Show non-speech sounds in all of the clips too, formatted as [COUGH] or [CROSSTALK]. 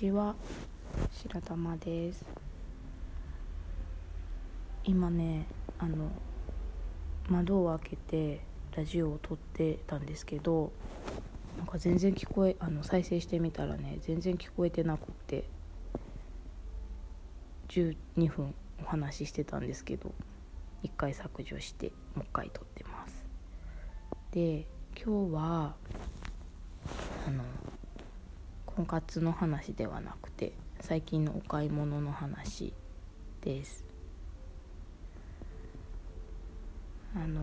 ちは白玉です。今ねあの窓を開けてラジオを撮ってたんですけどなんか全然聞こえあの再生してみたらね全然聞こえてなくって12分お話ししてたんですけど1回削除してもう一回撮ってます。で今日はあの婚活の話ではなくて最近のお買い物の話です。あの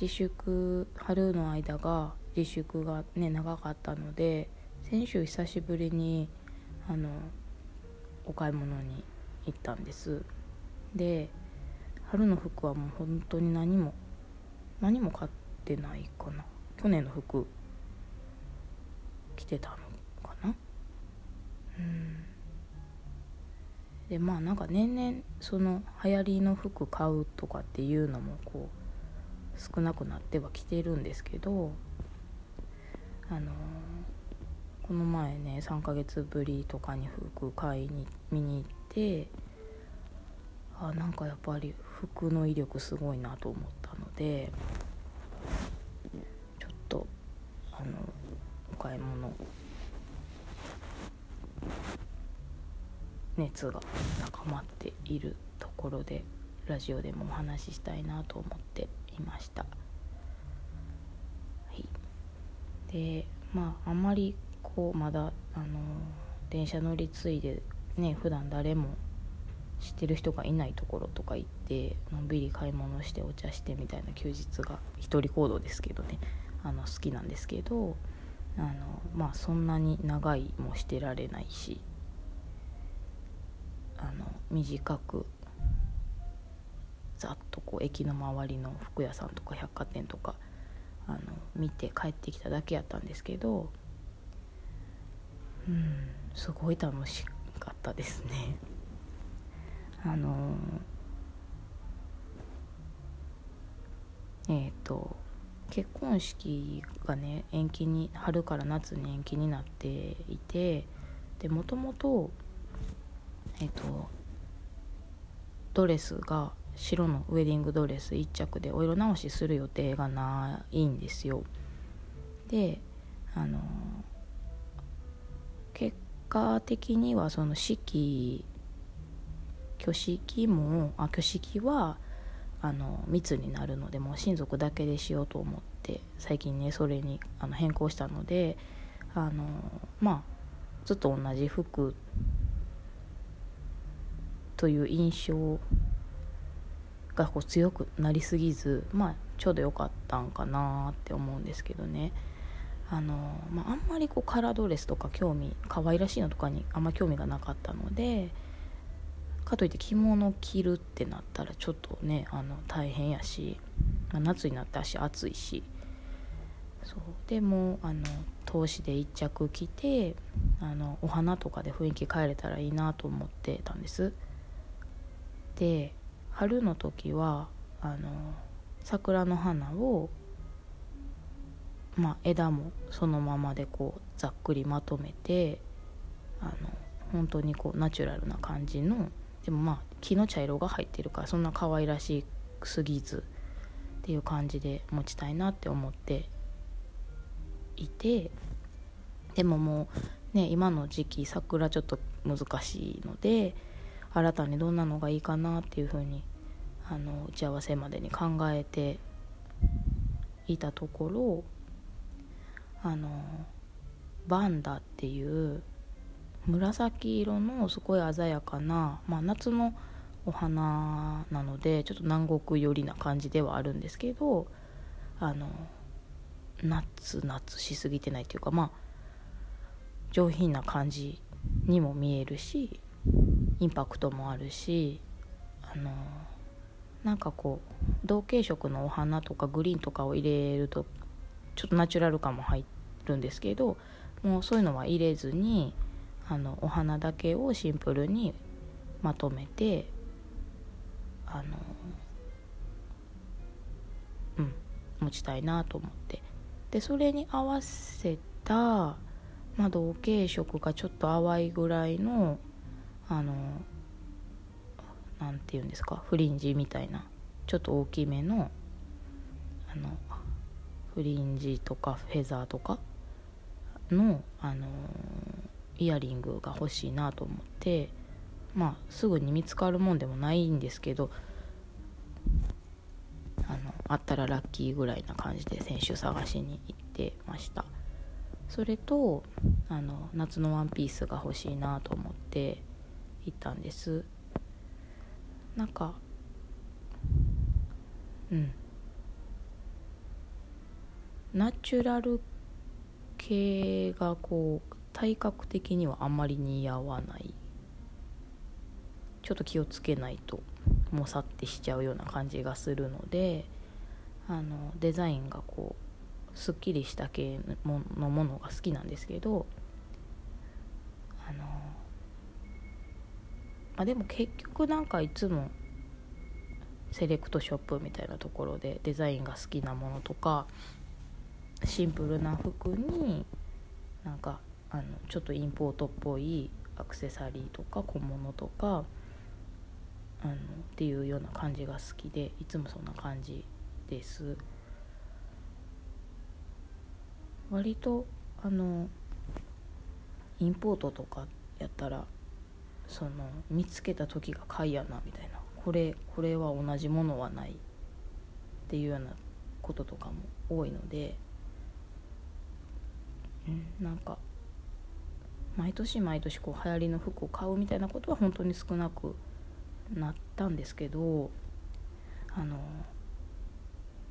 自粛春の間が自粛がね長かったので先週久しぶりにあのお買い物に行ったんです。で春の服はもう本当に何も何も買ってないかな。去年の服着てたのかな？うん。でまあなんか年々その流行りの服買うとかっていうのもこう少なくなってはきてるんですけどあのこの前ね3ヶ月ぶりとかに服買いに見に行ってあなんかやっぱり服の威力すごいなと思ったのでちょっとあのお買い物。熱が高まっているところでラジオでもお話ししたいなと思っていました。はい、でまああんまりこうまだあの電車乗り継いでね普段誰も知ってる人がいないところとか行ってのんびり買い物してお茶してみたいな休日が一人行動ですけどね。あの好きなんですけどあのまあそんなに長いもしてられないしあの短くざっとこう駅の周りの服屋さんとか百貨店とかあの見て帰ってきただけやったんですけどうんすごい楽しかったですね。[LAUGHS] あのえっ、ー、と結婚式がね延期に春から夏に延期になっていてでもともとえっ、とドレスが白のウェディングドレス1着でお色直しする予定がないんですよ。であの結果的にはその式挙式もあ挙式はあの密になるのでもう親族だけでしようと思って最近ねそれにあの変更したのであのまあずっと同じ服という印象がこう強くなりすぎずまあちょうど良かったんかなって思うんですけどね。あの、まあ、あんまりこうカラードレスとか興味可愛らしいのとかにあんま興味がなかったのでかといって着物着るってなったらちょっとねあの大変やし、まあ、夏になって足暑いし。そう。でもあの投資で1着着てあのお花とかで雰囲気変えれたらいいなと思ってたんです。で春の時はあの桜の花をまあ、枝もそのままでこうざっくりまとめてあの本当にこうナチュラルな感じのでもまあ木の茶色が入ってるからそんな可愛らしすぎずっていう感じで持ちたいなって思っていてでももうね今の時期桜ちょっと難しいので新たにどんなのがいいかなっていうふうにあの打ち合わせまでに考えていたところあのバンダっていう紫色のすごい鮮やかな、まあ、夏のお花なのでちょっと南国寄りな感じではあるんですけどあの夏夏しすぎてないっていうかまあ上品な感じにも見えるしインパクトもあるしあのなんかこう同系色のお花とかグリーンとかを入れるとちょっとナチュラル感も入るんですけどもうそういうのは入れずにあのお花だけをシンプルにまとめてあのうん持ちたいなと思って。でそれに合わせた、まあ、同系色がちょっと淡いぐらいのあのなんていうんですかフリンジみたいなちょっと大きめのあのフリンジとかフェザーとかの、あのイヤリングが欲しいなと思ってまあすぐに見つかるもんでもないんですけどあのあったらラッキーぐらいな感じで先週探しに行ってました。それとあの夏のワンピースが欲しいなと思って行ったんです。なんかうん。ナチュラル系がこう体格的にはあまり似合わない。ちょっと気をつけないともさってしちゃうような感じがするのであのデザインがこうすっきりした系のものが好きなんですけどあのまあでも結局なんかいつもセレクトショップみたいなところでデザインが好きなものとかシンプルな服になんかあのちょっとインポートっぽいアクセサリーとか小物とかあのっていうような感じが好きでいつもそんな感じです。割とあのインポートとかやったらその見つけた時が買いやなみたいな。これこれは同じものはないっていうようなこととかも多いので、うん、なんか毎年毎年こう流行りの服を買うみたいなことは本当に少なくなったんですけどあの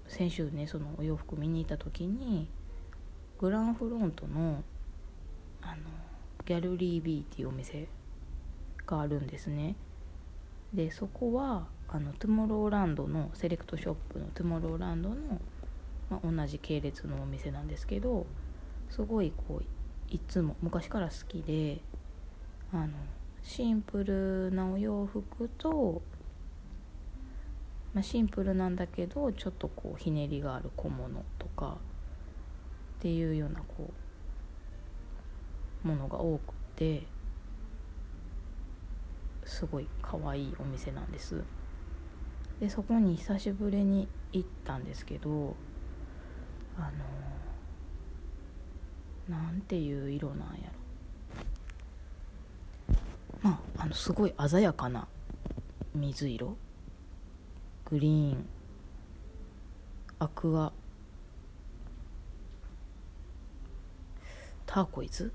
先週ねそのお洋服見に行った時にグランフロントのあのギャルリー B っていうお店があるんですね。でそこはあのトゥモローランドのセレクトショップのトゥモローランドの、まあ、同じ系列のお店なんですけどすごいこういつも昔から好きであのシンプルなお洋服と、まあ、シンプルなんだけどちょっとこうひねりがある小物とかっていうようなこうものが多くてすごい可愛いお店なんです。でそこに久しぶりに行ったんですけどあのなんていう色なんやろ。まああのすごい鮮やかな水色。グリーン。アクア。ターコイズ？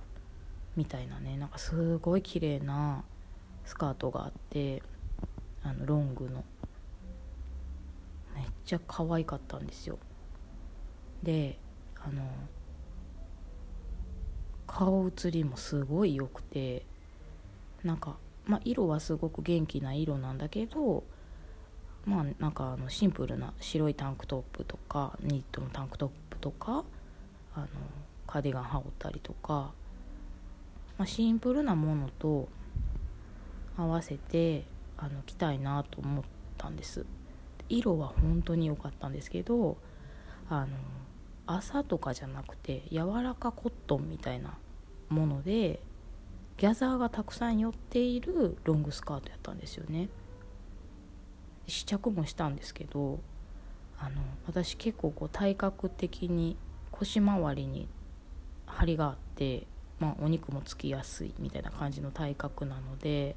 みたいなね。なんかすごい綺麗なスカートがあってあのロングの。めっちゃ可愛かったんですよ。であの顔写りもすごい良くてなんか、まあ、色はすごく元気な色なんだけどまあなんかあのシンプルな白いタンクトップとかニットのタンクトップとかあのカーディガン羽織ったりとか、まあ、シンプルなものと合わせてあの着たいなと思ったんです。色は本当に良かったんですけどあの朝とかじゃなくて柔らかコットンみたいなものでギャザーがたくさん寄っているロングスカートやったんですよね。試着もしたんですけどあの私結構こう体格的に腰回りに張りがあって、まあ、お肉もつきやすいみたいな感じの体格なので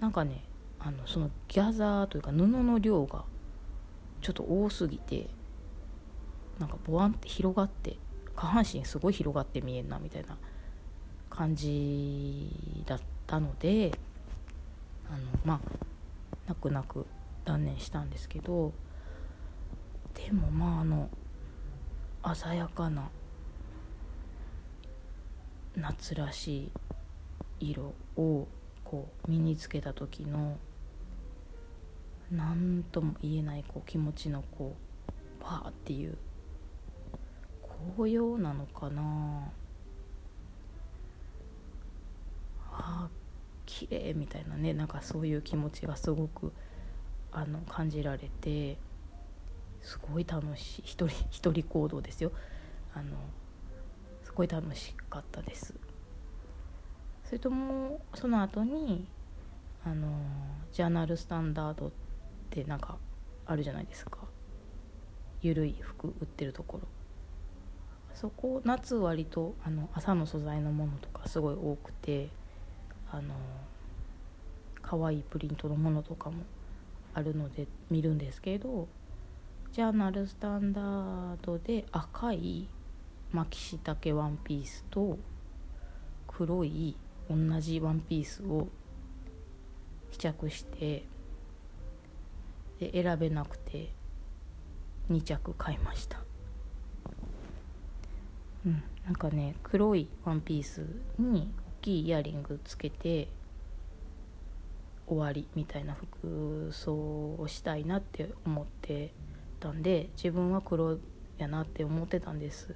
なんかねあのそのギャザーというか布の量がちょっと多すぎてなんかボワンって広がって下半身すごい広がって見えるなみたいな感じだったのであのまあ泣く泣く断念したんですけどでもまああの鮮やかな夏らしい色をこう身につけた時の何とも言えないこう気持ちのこうパーっていう紅葉なのかな？あ綺麗みたいなね。なんかそういう気持ちがすごくあの感じられてすごい楽しい。一人一人行動ですよ。あのすごい楽しかったです。それともその後にあのジャーナルスタンダードってなんかあるじゃないですか。ゆるい服売ってるところ。そこ夏割とあの朝の素材のものとかすごい多くてあの可愛いプリントのものとかもあるので見るんですけどジャーナルスタンダードで赤い巻き下丈ワンピースと黒い同じワンピースを試着してで選べなくて2着買いました。なんかね黒いワンピースに大きいイヤリングつけて終わりみたいな服装をしたいなって思ってたんで自分は黒やなって思ってたんです。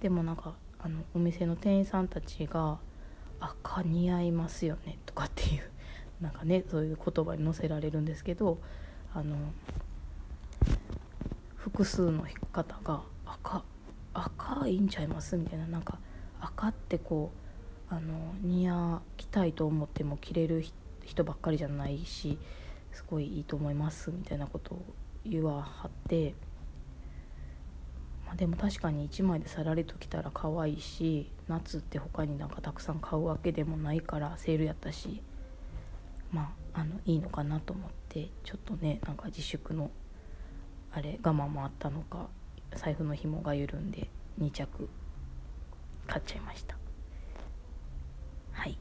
でもなんかあのお店の店員さんたちが「赤似合いますよね」とかっていう [LAUGHS] なんかねそういう言葉に載せられるんですけどあの複数の方が赤赤いんちゃいます？みたいな。なんか赤ってこうあの似合きたいと思っても着れる人ばっかりじゃないしすごいいいと思いますみたいなことを言わはって、まあ、でも確かに1枚でさらりと着たら可愛いし夏って他になんかたくさん買うわけでもないからセールやったしまああのいいのかなと思ってちょっとねなんか自粛のあれ我慢もあったのか財布の紐が緩んで2着買っちゃいました。はい。